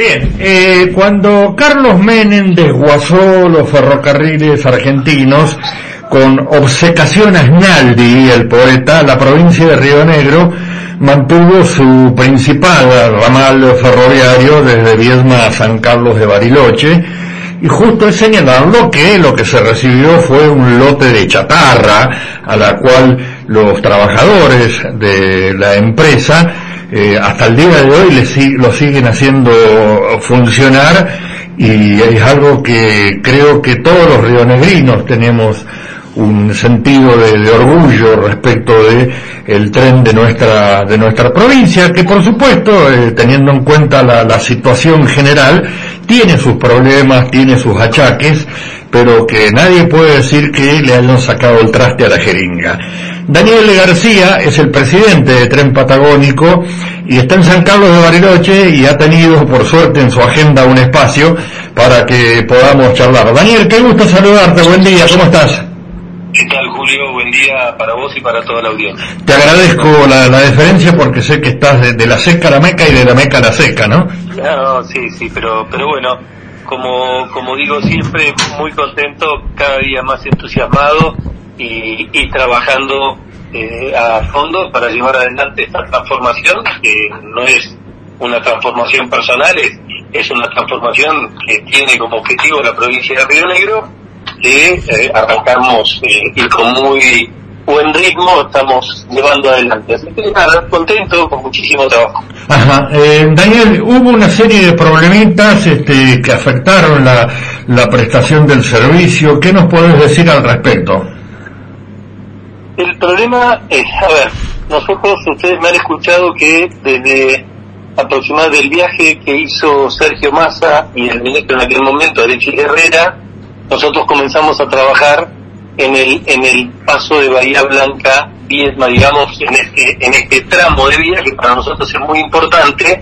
Bien, eh, cuando Carlos Menem desguazó los ferrocarriles argentinos con obsecación a Añaldi, el poeta, la provincia de Río Negro mantuvo su principal ramal ferroviario desde Viesma a San Carlos de Bariloche, y justo es señalando que lo que se recibió fue un lote de chatarra a la cual los trabajadores de la empresa eh, hasta el día de hoy lo siguen haciendo funcionar y es algo que creo que todos los rionegrinos tenemos un sentido de, orgullo respecto de el tren de nuestra de nuestra provincia que por supuesto eh, teniendo en cuenta la, la situación general tiene sus problemas tiene sus achaques pero que nadie puede decir que le hayan sacado el traste a la jeringa. Daniel García es el presidente de Tren Patagónico y está en San Carlos de Bariloche y ha tenido por suerte en su agenda un espacio para que podamos charlar. Daniel, qué gusto saludarte, buen día, ¿cómo estás? ¿Qué tal, Julio? Buen día para vos y para toda la audiencia. Te agradezco la, la deferencia porque sé que estás de, la seca a la meca y de la meca a la seca, ¿no? No, sí, sí, pero, pero bueno, como, como digo siempre, muy contento, cada día más entusiasmado y, y trabajando eh, a fondo para llevar adelante esta transformación, que no es una transformación personal, es, es una transformación que tiene como objetivo la provincia de Río Negro, que eh, arrancamos eh, y con muy buen ritmo estamos llevando adelante. Así que nada, contento, con muchísimo trabajo. Ajá. Eh, Daniel, hubo una serie de problemitas este, que afectaron la, la prestación del servicio. ¿Qué nos puedes decir al respecto? El problema es, a ver, nosotros, ustedes me han escuchado que desde aproximadamente el viaje que hizo Sergio Massa y el ministro en aquel momento, Alexis Herrera, nosotros comenzamos a trabajar en el en el paso de Bahía Blanca Viesma, digamos, en este, en este tramo de vía que para nosotros es muy importante,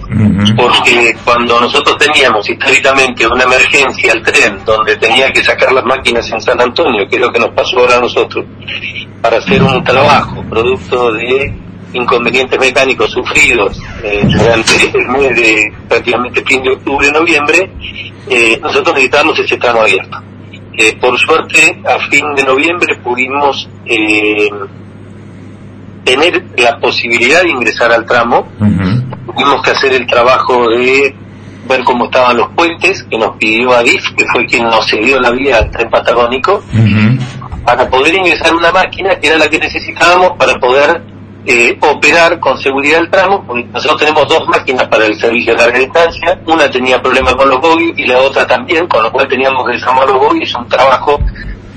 porque cuando nosotros teníamos históricamente una emergencia al tren, donde tenía que sacar las máquinas en San Antonio, que es lo que nos pasó ahora a nosotros, para hacer un trabajo producto de inconvenientes mecánicos sufridos eh, durante el mes de prácticamente fin de octubre, noviembre, eh, nosotros necesitábamos ese tramo abierto. Eh, por suerte, a fin de noviembre pudimos eh, tener la posibilidad de ingresar al tramo. Tuvimos que hacer el trabajo de ver cómo estaban los puentes, que nos pidió Adif, que fue quien nos cedió la vía al tren patagónico, para poder ingresar una máquina que era la que necesitábamos para poder eh, operar con seguridad el tramo, porque nosotros tenemos dos máquinas para el servicio de larga distancia, una tenía problemas con los bogies y la otra también, con lo cual teníamos que desarmar los bogies, es un trabajo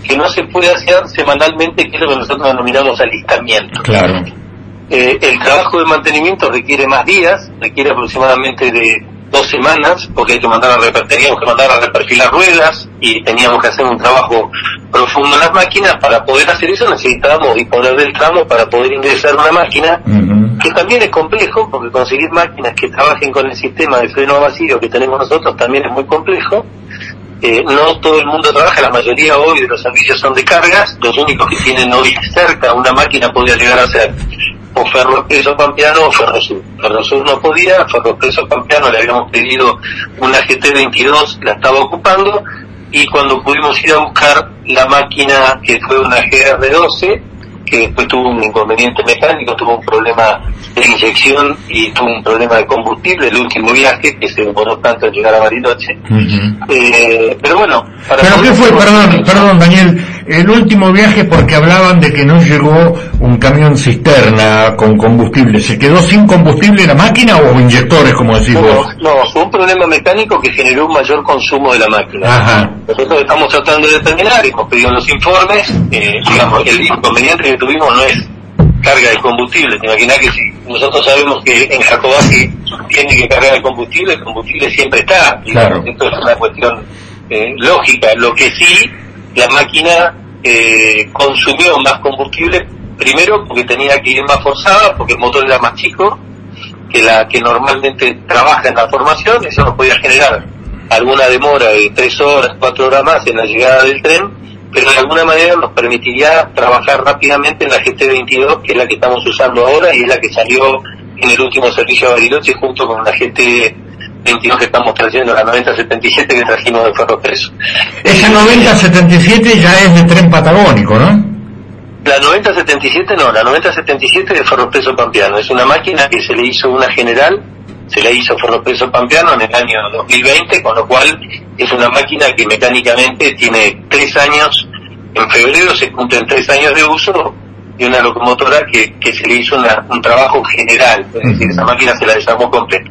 que no se puede hacer semanalmente, que es lo que nosotros denominamos alistamiento. Claro. Eh, el trabajo de mantenimiento requiere más días, requiere aproximadamente de dos semanas, porque hay que mandar a teníamos que mandar a reperfilar ruedas y teníamos que hacer un trabajo profundo en las máquinas. Para poder hacer eso necesitábamos disponer del tramo para poder ingresar una máquina, que también es complejo, porque conseguir máquinas que trabajen con el sistema de freno vacío que tenemos nosotros también es muy complejo. Eh, no todo el mundo trabaja, la mayoría hoy de los servicios son de cargas, los únicos que tienen hoy cerca una máquina podría llegar a ser o Ferropreso Pampeano o Ferrosur. Ferrosur no podía, Ferropreso Pampeano le habíamos pedido una GT22, la estaba ocupando, y cuando pudimos ir a buscar la máquina que fue una GR12, que después tuvo un inconveniente mecánico, tuvo un problema de inyección y tuvo un problema de combustible el último viaje que se demoró tanto en llegar a Bariloche. eh, pero bueno, para ¿Pero qué fue, perdón, perdón Daniel, el último viaje porque hablaban de que no llegó un camión cisterna con combustible, ¿se quedó sin combustible la máquina o inyectores como decís no, vos? No, fue un problema mecánico que generó un mayor consumo de la máquina. Ajá. Nosotros estamos tratando de determinar, hemos pedido los informes, eh, digamos, el inconveniente que tuvimos no es carga de combustible, te imaginas que si nosotros sabemos que en Jacobasi tiene que cargar el combustible, el combustible siempre está, claro. esto es una cuestión eh, lógica, lo que sí, la máquina eh, consumió más combustible, primero porque tenía que ir más forzada, porque el motor era más chico que la que normalmente trabaja en la formación, eso nos podía generar alguna demora de tres horas, cuatro horas más en la llegada del tren, pero de alguna manera nos permitiría trabajar rápidamente en la GT22, que es la que estamos usando ahora y es la que salió en el último servicio de Bariloche junto con la GT22 que estamos trayendo, la 9077 que trajimos de Ferropreso. Esa 9077 ya es de tren patagónico, ¿no? La 9077 no, la 9077 de Ferropreso Pampeano. Es una máquina que se le hizo una general, se la hizo Ferropreso Pampeano en el año 2020, con lo cual es una máquina que mecánicamente tiene tres años, en febrero se cumplen tres años de uso y una locomotora que, que se le hizo una- un trabajo general, es decir, esa máquina se la desarmó completa.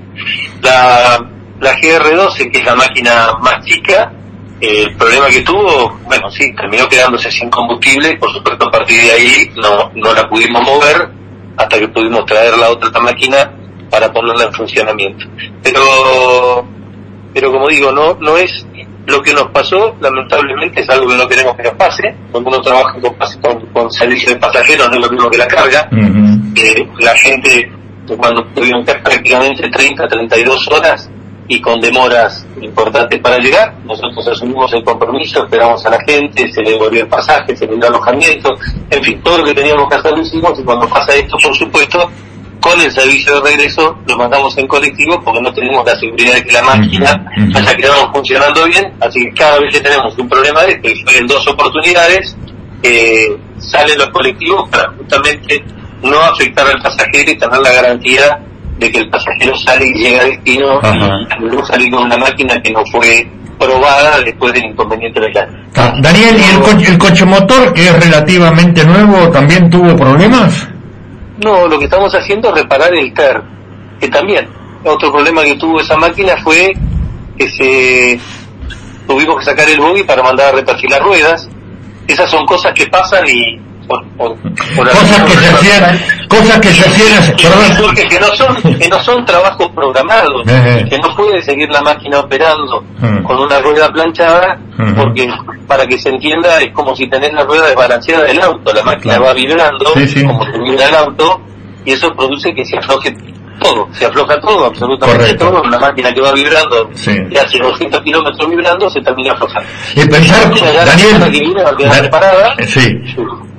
La, la GR12, que es la máquina más chica, eh, el problema que tuvo, bueno, sí, terminó quedándose sin combustible, por supuesto a partir de ahí no, no la pudimos mover hasta que pudimos traer la otra máquina para ponerla en funcionamiento. Pero, pero como digo, no, no es lo que nos pasó, lamentablemente es algo que no queremos que nos pase. Cuando uno trabaja con, con, con servicio de pasajeros no es lo mismo que la carga. Eh, la gente, cuando pudieron estar prácticamente 30, 32 horas y con demoras importantes para llegar, nosotros asumimos el compromiso, esperamos a la gente, se le devolvió el pasaje, se le dio alojamiento, en fin, todo lo que teníamos que hacer lo hicimos y cuando pasa esto, por supuesto, con el servicio de regreso lo mandamos en colectivo porque no tenemos la seguridad de que la máquina haya quedado funcionando bien, así que cada vez que tenemos un problema de esto, y en dos oportunidades, eh, salen los colectivos para justamente no afectar al pasajero y tener la garantía de que el pasajero sale y llega a destino Ajá. y no salir con una máquina que no fue probada después del inconveniente del año. Ah, Daniel, ¿y el, coche, el coche motor, que es relativamente nuevo, también tuvo problemas? No, lo que estamos haciendo es reparar el TER, que también otro problema que tuvo esa máquina fue que se tuvimos que sacar el buggy para mandar a reperfilar ruedas. Esas son cosas que pasan y por, por- por Cosas que se hacían, cosas que se hacían, porque que no son que no son trabajos programados Ejé. que no puede seguir la máquina operando Mm. con una rueda planchada Ujú. porque para que se entienda es como si tenés la rueda desbalanceada del auto la máquina va vibrando Sí, sí. como se vibra el auto y eso produce que se afloje todo se afloja todo absolutamente Correcto. todo una máquina que va vibrando Sí. y hace 200 kilómetros vibrando se termina aflojando y pensar, semana que viene va a quedar Daniel, sí,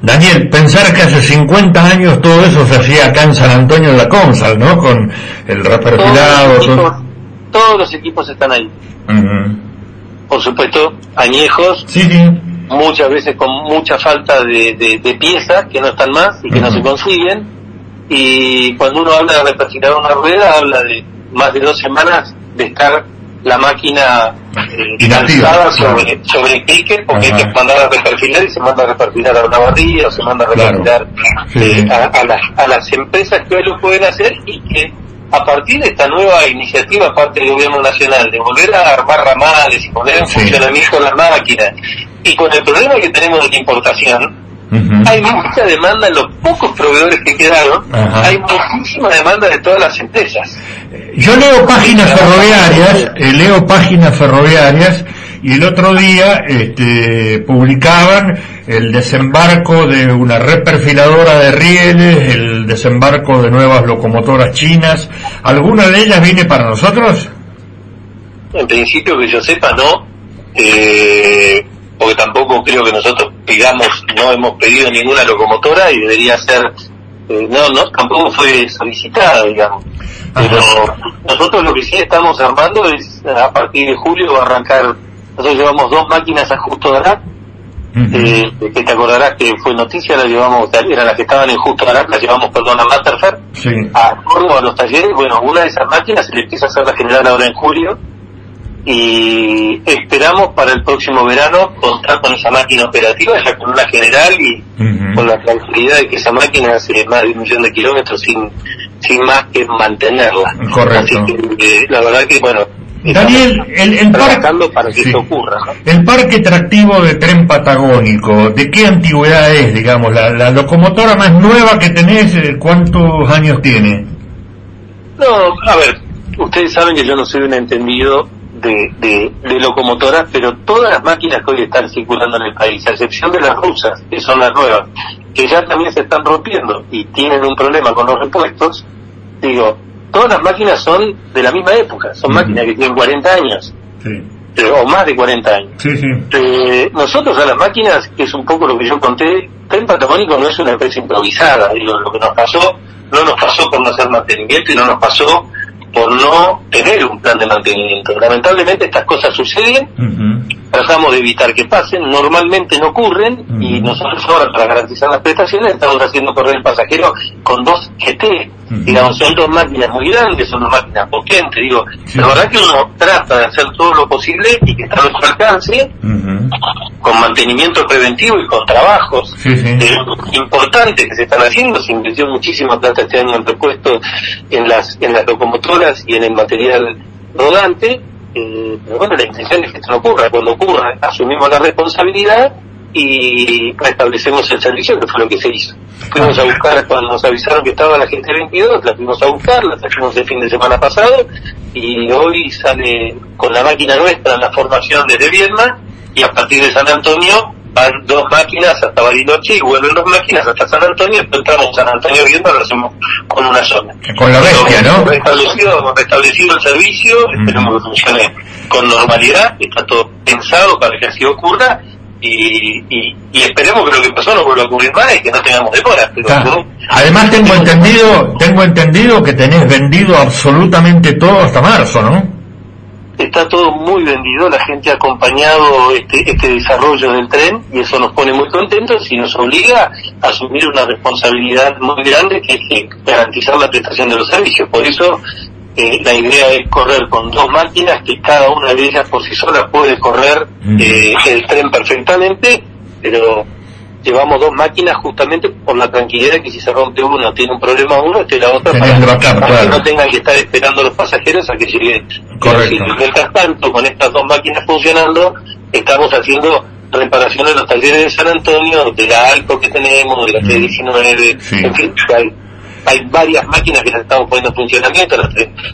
Daniel, pensar que hace 50 años todo eso se hacía acá en San Antonio de la Consal, ¿no? Con el todos reperfilado, los, todo. equipos, todos los equipos están ahí por supuesto añejos Sí, sí. muchas veces con mucha falta de, de- de piezas que no están más y que no se consiguen. Y cuando uno habla de reperfilar una rueda, habla de más de dos semanas de estar la máquina eh, sobre, sobre el clique, porque Ajá. hay que mandar a reperfilar y se manda a reperfilar a una barrilla o se manda a Claro. reperfilar Sí, eh, sí. a, a las, a las empresas que hoy lo pueden hacer y que a partir de esta nueva iniciativa parte del gobierno nacional de volver a armar ramales y poner en Sí. funcionamiento las máquinas y con el problema que tenemos de la importación Hay mucha demanda en los pocos proveedores que quedaron hay muchísima demanda de todas las empresas. Yo leo páginas ferroviarias, eh, leo páginas ferroviarias y el otro día este, publicaban el desembarco de una reperfiladora de rieles, el desembarco de nuevas locomotoras chinas. ¿Alguna de ellas viene para nosotros? en principio que yo sepa no. Eh, porque tampoco creo que nosotros pidamos no hemos pedido ninguna locomotora y debería ser eh, no no tampoco fue solicitada digamos. Pero nosotros lo que sí estamos armando es a partir de julio va a arrancar nosotros llevamos dos máquinas a Justo Darac Ujú. eh, que te acordarás que fue noticia, la llevamos, eran las que estaban en Justo Darac, las llevamos, perdón, a Masterfer, Sí. a Córdoba, a los talleres, bueno, una de esas máquinas se le empieza a hacer la general ahora en julio, y esperamos para el próximo verano contar con esa máquina operativa, ya con una general y con la tranquilidad de que esa máquina hace más de un millón de kilómetros sin, sin más que mantenerla. Correcto. Así que, eh, la verdad que, bueno, Daniel, el, el parque, para que sí. esto ocurra. ¿no? el parque tractivo de tren patagónico, ¿de qué antigüedad es, digamos? La, la locomotora más nueva que tenés, eh, ¿cuántos años tiene? No, a ver, ustedes saben que yo no soy un entendido de, de, de, locomotoras, pero todas las máquinas que hoy están circulando en el país, a excepción de las rusas, que son las nuevas, que ya también se están rompiendo y tienen un problema con los repuestos, digo, todas las máquinas son de la misma época, son máquinas que tienen 40 años. o más de 40 años. Eh, nosotros a las máquinas, que es un poco lo que yo conté, Tren Patagónico no es una empresa improvisada, digo, lo que nos pasó, no nos pasó por no hacer mantenimiento y no nos pasó por no tener un plan de mantenimiento. Lamentablemente estas cosas suceden, tratamos de evitar que pasen, normalmente no ocurren y nosotros ahora para garantizar las prestaciones estamos haciendo correr el pasajero con dos GT, digamos, son dos máquinas muy grandes, son dos máquinas potentes, digo, la verdad que uno trata de hacer todo lo posible y que está a nuestro alcance, con mantenimiento preventivo y con trabajos importantes que se están haciendo, se invirtió muchísima plata este año en repuestos en las, en las locomotoras y en el material rodante, eh, pero bueno, la intención es que esto no ocurra. Cuando ocurra, asumimos la responsabilidad y restablecemos el servicio, que fue lo que se hizo. Fuimos a buscar, cuando nos avisaron que estaba la gente 22, la fuimos a buscar, la trajimos el fin de semana pasado, y hoy sale con la máquina nuestra la formación desde Viedma, y a partir de San Antonio van dos máquinas hasta Bariloche y vuelven dos máquinas hasta San Antonio, después entramos en San Antonio viendo lo hacemos con una zona. Con la bestia, ¿no? Restablecido, hemos restablecido el servicio, esperemos que funcione con normalidad, está todo pensado para que así ocurra y, y, y, esperemos que lo que pasó no vuelva a ocurrir más y que no tengamos demoras. Pero Además tengo entendido, tengo entendido que tenés vendido absolutamente todo hasta marzo, ¿no? Está todo muy vendido, la gente ha acompañado este, este desarrollo del tren y eso nos pone muy contentos y nos obliga a asumir una responsabilidad muy grande que es garantizar la prestación de los servicios. Por eso eh, la idea es correr con dos máquinas que cada una de ellas por sí sola puede correr eh, el tren perfectamente, pero llevamos dos máquinas justamente por la tranquilidad que si se rompe uno tiene un problema uno, esté la otra para, que no tengan que estar esperando los pasajeros a que lleguen. Correcto. mientras tanto, con estas dos máquinas funcionando, estamos haciendo reparaciones en los talleres de San Antonio, de la Alco que tenemos, de la T19, en fin, hay, hay, varias máquinas que las estamos poniendo en funcionamiento, la,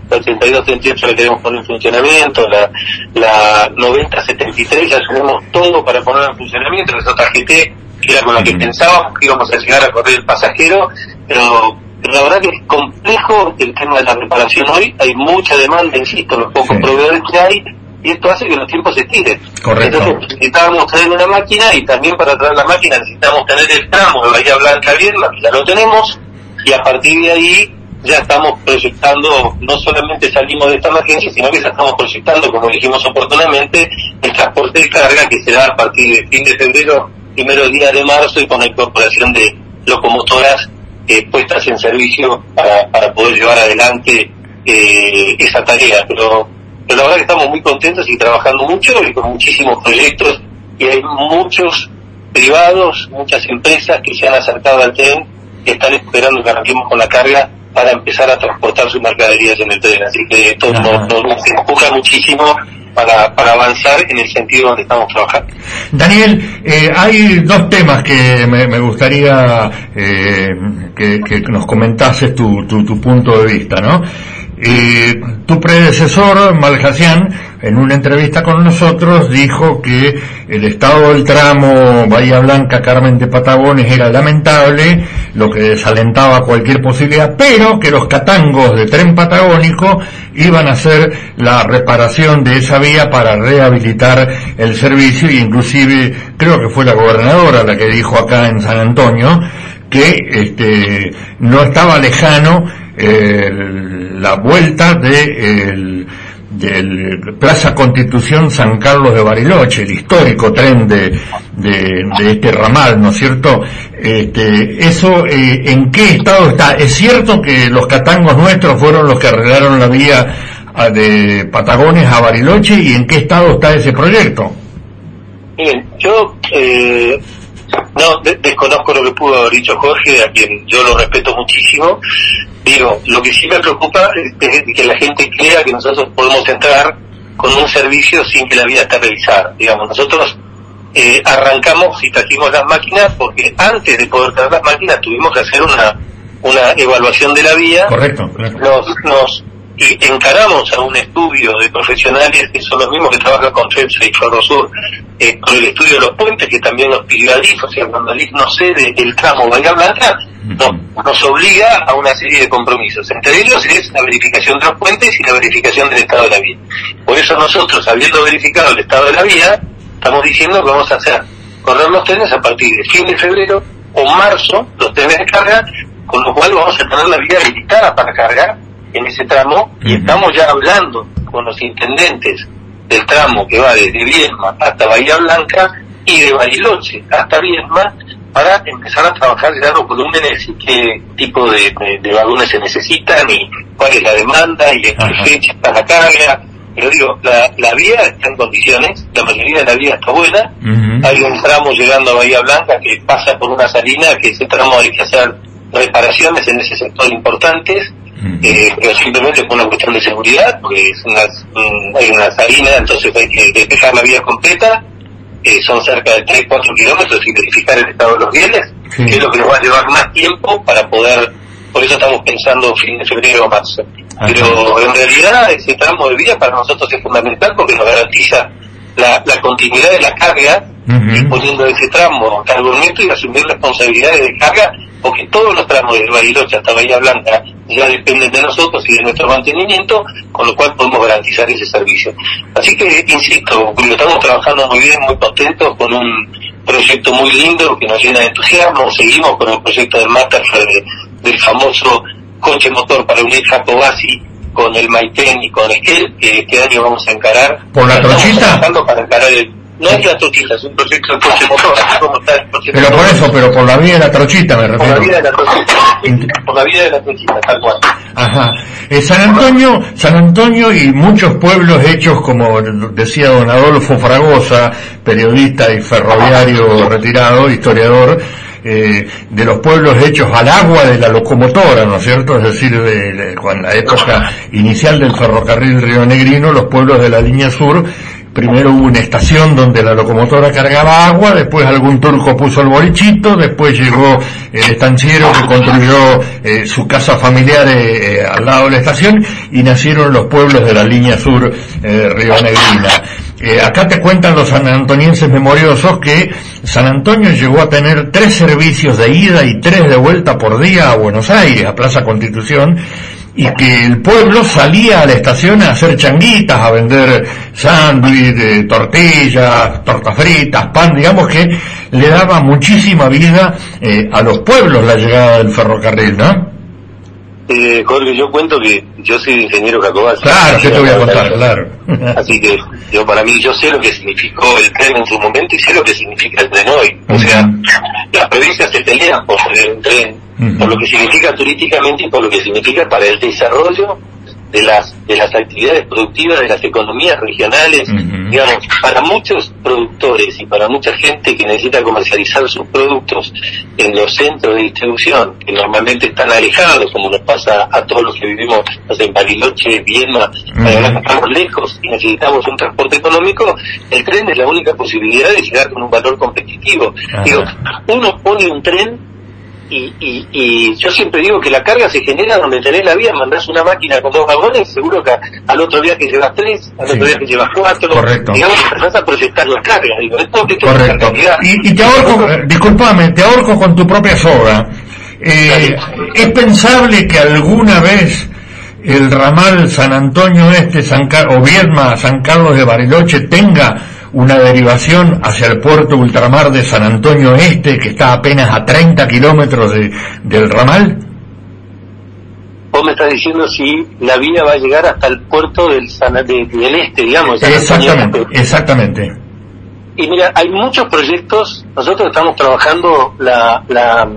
32 38 la queremos poner en funcionamiento, la, la 90 73 ya tenemos todo para poner en funcionamiento, las otras GT que era con la que pensábamos que íbamos a llegar a correr el pasajero, pero, la verdad que es complejo el tema de la reparación hoy, hay mucha demanda, insisto, los pocos proveedores que hay, y esto hace que los tiempos se estiren. Correcto. Entonces necesitábamos traer una máquina y también para traer la máquina necesitamos tener el tramo de Bahía Blanca bien, ya lo tenemos, y a partir de ahí ya estamos proyectando, no solamente salimos de esta emergencia, sino que ya estamos proyectando, como dijimos oportunamente, el transporte de carga que será a partir del fin de febrero primeros días de marzo y con la incorporación de locomotoras eh, puestas en servicio para, para poder llevar adelante eh, esa tarea. Pero, pero la verdad que estamos muy contentos y trabajando mucho y con muchísimos proyectos y hay muchos privados, muchas empresas que se han acercado al tren que están esperando que arranquemos con la carga para empezar a transportar sus mercaderías en el tren. Así que esto nos, nos empuja muchísimo para, avanzar en el sentido donde estamos trabajando. Daniel, eh, hay dos temas que me, gustaría eh, que, nos comentases tu, tu punto de vista, ¿no? Eh, tu predecesor, Malhasian, en una entrevista con nosotros dijo que el estado del tramo Bahía Blanca Carmen de Patagones era lamentable, lo que desalentaba cualquier posibilidad, pero que los catangos de tren patagónico iban a hacer la reparación de esa vía para rehabilitar el servicio y inclusive creo que fue la gobernadora la que dijo acá en San Antonio que este, no estaba lejano la vuelta de del Plaza Constitución San Carlos de Bariloche, el histórico tren de, de, este ramal, ¿no es cierto? Este, eso, eh, ¿en qué estado está? ¿Es cierto que los catangos nuestros fueron los que arreglaron la vía de Patagones a Bariloche y en qué estado está ese proyecto? Bien, yo eh, no desconozco lo que pudo haber dicho Jorge, a quien yo lo respeto muchísimo, Digo, lo que sí me preocupa es que la gente crea que nosotros podemos entrar con un servicio sin que la vida esté revisada. Digamos, nosotros eh, arrancamos y trajimos las máquinas porque antes de poder traer las máquinas tuvimos que hacer una, una evaluación de la vía, Correcto. nos, nos y encaramos a un estudio de profesionales que son los mismos que trabajan con FEPSA y Ferrosur, eh, con el estudio de los puentes que también nos pidió Alif, o sea, cuando Alif no cede el tramo Bahía Blanca, nos, nos obliga a una serie de compromisos. Entre ellos es la verificación de los puentes y la verificación del estado de la vía. Por eso nosotros, habiendo verificado el estado de la vía, estamos diciendo que vamos a hacer correr los trenes a partir de fin de febrero o marzo, los trenes de carga, con lo cual vamos a tener la vía habilitada para cargar en ese tramo y estamos ya hablando con los intendentes del tramo que va desde Viedma hasta Bahía Blanca y de Bariloche hasta Viedma para empezar a trabajar ya los volúmenes y qué tipo de, de- de vagones se necesitan y cuál es la demanda y en qué fecha está la carga. Pero digo, la, la vía está en condiciones, la mayoría de la vía está buena, hay un tramo llegando a Bahía Blanca que pasa por una salina, que ese tramo hay que hacer reparaciones en ese sector importantes. Eh, pero simplemente por una cuestión de seguridad, porque es una, un- hay una salina, entonces hay que despejar la vía completa, eh, son cerca de 3-4 kilómetros y verificar el estado de los rieles, Sí. que es lo que nos va a llevar más tiempo para poder, por eso estamos pensando fin de febrero o marzo. Ajá. Pero en realidad ese tramo de vía para nosotros es fundamental porque nos garantiza la, la continuidad de la carga y poniendo ese tramo nuestro y asumir responsabilidades de carga, porque todos los tramos de Bariloche hasta Bahía Blanca ya dependen de nosotros y de nuestro mantenimiento, con lo cual podemos garantizar ese servicio. Así que, insisto, estamos trabajando muy bien, muy contentos, con un proyecto muy lindo que nos llena de entusiasmo. Seguimos con el proyecto del de- del famoso coche motor para unir Jacobasi con el Maitén y con Esquel, que este año vamos a encarar. ¿Por la trochita? para encarar el... No es la trochita, es un proyecto de coche motor, así como está el coche Pero por eso, pero por la vía de la trochita me Por la vida de refiero. la trochita. Por la vida de la trochita, tal cual. Ajá. Eh, San Antonio, San Antonio y muchos pueblos hechos, como decía don Adolfo Fragosa, periodista y ferroviario retirado, historiador, eh, de los pueblos hechos al agua de la locomotora, ¿no es cierto? Es decir, de, la época inicial del ferrocarril Río Negrino, los pueblos de la línea sur, primero hubo una estación donde la locomotora cargaba agua, después algún turco puso el bolichito, después llegó el estanciero que construyó eh, su casa familiar eh, eh, al lado de la estación y nacieron los pueblos de la línea sur Río Negrina. Eh, acá te cuentan los sanantonienses memoriosos que San Antonio llegó a tener tres servicios de ida y tres de vuelta por día a Buenos Aires, a Plaza Constitución, y que el pueblo salía a la estación a hacer changuitas, a vender sándwich, eh, tortillas, tortas fritas, pan, digamos que le daba muchísima vida eh, a los pueblos la llegada del ferrocarril, ¿no? Eh, Jorge, yo cuento que yo soy ingeniero Jacobasi. Claro, que te voy a contar, claro. Así que yo para mí, yo sé lo que significó el tren en su momento y sé lo que significa el tren hoy. O sea, las provincias se pelean por un tren, por lo que significa turísticamente y por lo que significa para el desarrollo de las de las actividades productivas de las economías regionales, digamos, para muchos productores y para mucha gente que necesita comercializar sus productos en los centros de distribución, que normalmente están alejados, como nos pasa a todos los que vivimos en Bariloche, Viena, Ujú. estamos lejos y necesitamos un transporte económico, el tren es la única posibilidad de llegar con un valor competitivo. Digo, uno pone un tren y, y, y yo siempre digo que la carga se genera donde tenés la vía, mandás una máquina con dos vagones, seguro que al otro día que llevas tres, al Sí. otro día que llevas cuatro, Correcto. digamos, empezás a proyectar la carga. Digo, esto, esto es Correcto. realidad. Y, y te ahorco, eh, disculpame, te ahorco con tu propia soga. Eh, ¿Es pensable que alguna vez el ramal San Antonio Este, San Car- o Viedma, San Carlos de Bariloche tenga una derivación hacia el puerto ultramar de San Antonio Este, que está apenas a 30 kilómetros de- del ramal? Vos me estás diciendo si la vía va a llegar hasta el puerto del, San- de- del este, digamos. San Exactamente, Este. exactamente. Y mira, hay muchos proyectos, nosotros estamos trabajando la, la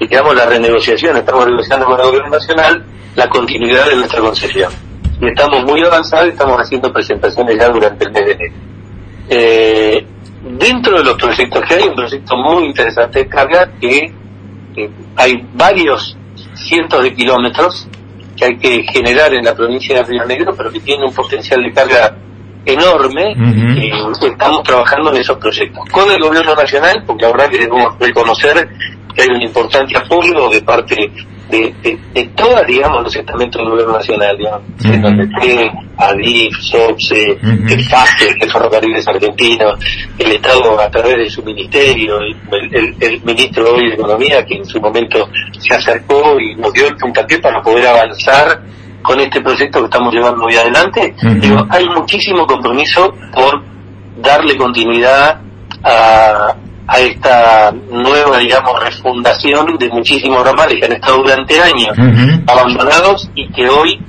digamos, la renegociación, estamos negociando con el gobierno nacional la continuidad de nuestra concesión. Y estamos muy avanzados y estamos haciendo presentaciones ya durante el mes de enero. Eh, dentro de los proyectos que hay, un proyecto muy interesante de carga que, que hay varios cientos de kilómetros que hay que generar en la provincia de Río Negro, pero que tiene un potencial de carga enorme y estamos trabajando en esos proyectos. Con el gobierno nacional, porque verdad que debemos reconocer que hay un importante apoyo de parte de, de, todas, digamos, los estamentos del gobierno nacional, digamos, uh ADIF, SOPSE, el FASE, el Ferrocarriles Argentinos, el Estado a través de su ministerio, el, el, ministro hoy de Economía, que en su momento se acercó y nos dio el puntapié para poder avanzar con este proyecto que estamos llevando hoy adelante. Digo, hay muchísimo compromiso por darle continuidad a, a esta nueva, digamos, refundación de muchísimos ramales que han estado durante años abandonados y que hoy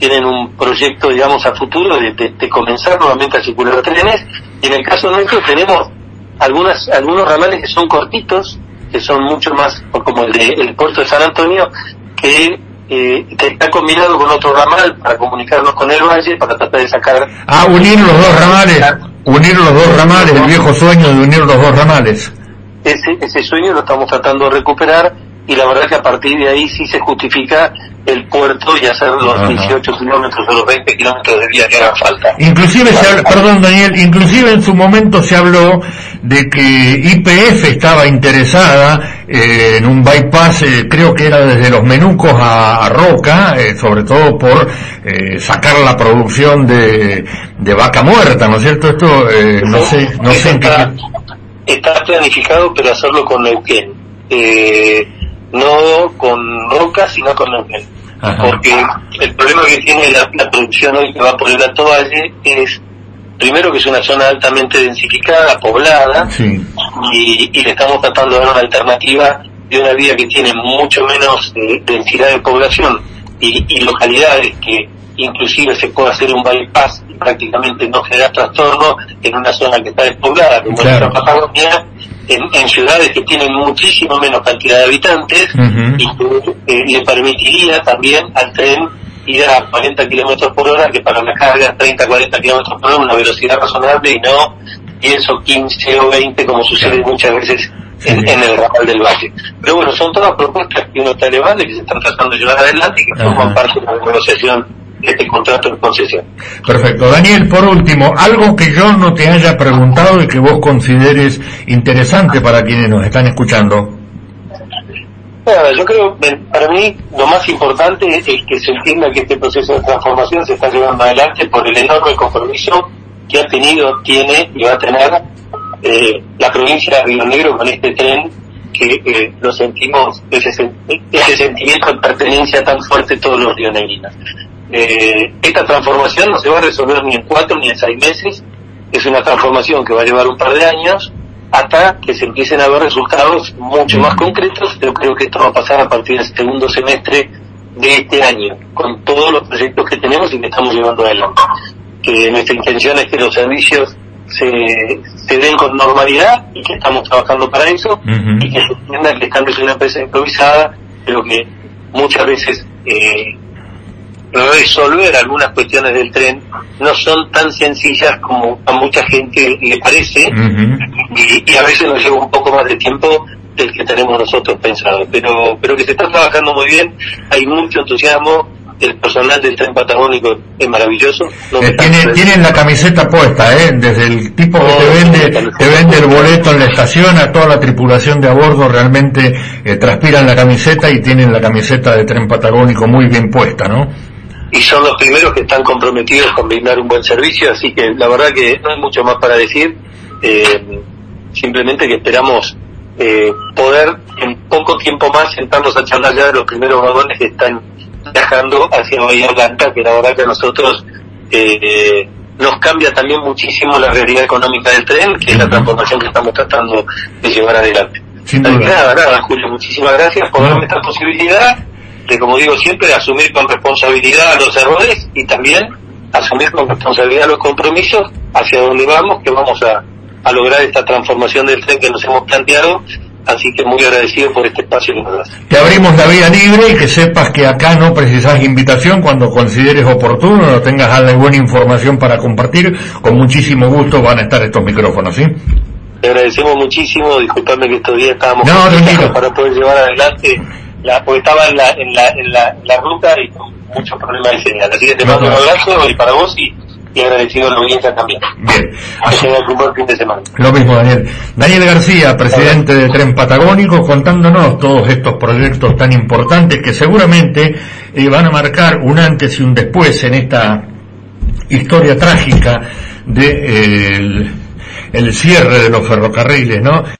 tienen un proyecto, digamos, a futuro de, de, comenzar nuevamente a circular trenes. Y en el caso nuestro tenemos algunas algunos ramales que son cortitos, que son mucho más, como el de el puerto de San Antonio, que, eh, que está combinado con otro ramal para comunicarnos con el valle, para tratar de sacar... Ah, unir los dos ramales unir los dos ramales, el viejo sueño de unir los dos ramales. Ese, ese sueño lo estamos tratando de recuperar y la verdad que a partir de ahí sí se justifica el puerto y hacer los 18 kilómetros o los 20 kilómetros de vía que haga falta. Inclusive, se perdón Daniel, inclusive en su momento se habló de que IPF estaba interesada eh, en un bypass, eh, creo que era desde los Menucos a, Roca, eh, sobre todo por sacar la producción de, de vaca muerta, ¿no es cierto? Esto, no sé, no sé en qué... Está planificado, pero hacerlo con Neuquén. no con Roca, sino con Neuquén. Porque el problema que tiene la, producción hoy que va por el Alto Valle es primero que es una zona altamente densificada, poblada, y, le estamos tratando de dar una alternativa de una vía que tiene mucho menos eh, densidad de población y, localidades que inclusive se puede hacer un bypass y prácticamente no genera trastorno en una zona que está despoblada, como la Patagonia, en, ciudades que tienen muchísimo menos cantidad de habitantes y que eh, le permitiría también al tren ir a 40 kilómetros por hora, que para la carga 30, 40 kilómetros por hora, una velocidad razonable y no 10 o 15 o 20 como sucede muchas veces en, el ramal del valle. Pero bueno, son todas propuestas que uno está elevando y que se están tratando de llevar adelante y que forman parte de la negociación este contrato de concesión. Perfecto. Daniel, por último, algo que yo no te haya preguntado y que vos consideres interesante para quienes nos están escuchando yo creo, para mí, lo más importante es que se entienda que este proceso de transformación se está llevando adelante por el enorme compromiso que ha tenido, tiene y va a tener eh, la provincia de Río Negro con este tren que eh, lo sentimos, ese, ese, sentimiento de pertenencia tan fuerte todos los rionegrinos. Eh, esta transformación no se va a resolver ni en cuatro ni en seis meses, es una transformación que va a llevar un par de años, hasta que se empiecen a ver resultados mucho más concretos, pero creo que esto va a pasar a partir del segundo semestre de este año, con todos los proyectos que tenemos y que estamos llevando adelante. Que nuestra intención es que los servicios se, se den con normalidad y que estamos trabajando para eso y que se entienda que están es una empresa improvisada, pero que muchas veces eh, resolver algunas cuestiones del tren no son tan sencillas como a mucha gente le parece y, a veces nos lleva un poco más de tiempo del que tenemos nosotros pensado pero pero que se está trabajando muy bien hay mucho entusiasmo el personal del tren patagónico es maravilloso eh, tienen, la camiseta puesta ¿eh? desde el tipo que te vende te vende el boleto en la estación a toda la tripulación de a bordo realmente eh, transpiran la camiseta y tienen la camiseta de tren patagónico muy bien puesta ¿no? Y son los primeros que están comprometidos con brindar un buen servicio, así que la verdad que no hay mucho más para decir, eh, simplemente que esperamos eh, poder en poco tiempo más sentarnos a charlar ya de los primeros vagones que están viajando hacia Bahía Blanca, que la verdad que a nosotros eh, nos cambia también muchísimo la realidad económica del tren, que es la transformación que estamos tratando de llevar adelante. Nada, nada, Julio, muchísimas gracias por darme esta posibilidad de, como digo siempre, asumir con responsabilidad los errores y también asumir con responsabilidad los compromisos hacia donde vamos, que vamos a, a lograr esta transformación del tren que nos hemos planteado Así que muy agradecido por este espacio. Te abrimos la vía libre y que sepas que acá no precisas invitación cuando consideres oportuno o tengas alguna información para compartir. Con muchísimo gusto van a estar estos micrófonos, ¿sí? Te agradecemos muchísimo. Disculpame que estos días estábamos no, para poder llevar adelante la, porque estaba en la, en la, en la, ruta y con muchos problemas de señal. Así que te mando un abrazo y para vos y y agradecido a la audiencia también. Bien. Así un buen fin de semana. Lo mismo, Daniel. Daniel García, presidente de Tren Patagónico, contándonos todos estos proyectos tan importantes que seguramente eh, van a marcar un antes y un después en esta historia trágica de eh, el cierre de los ferrocarriles, ¿no?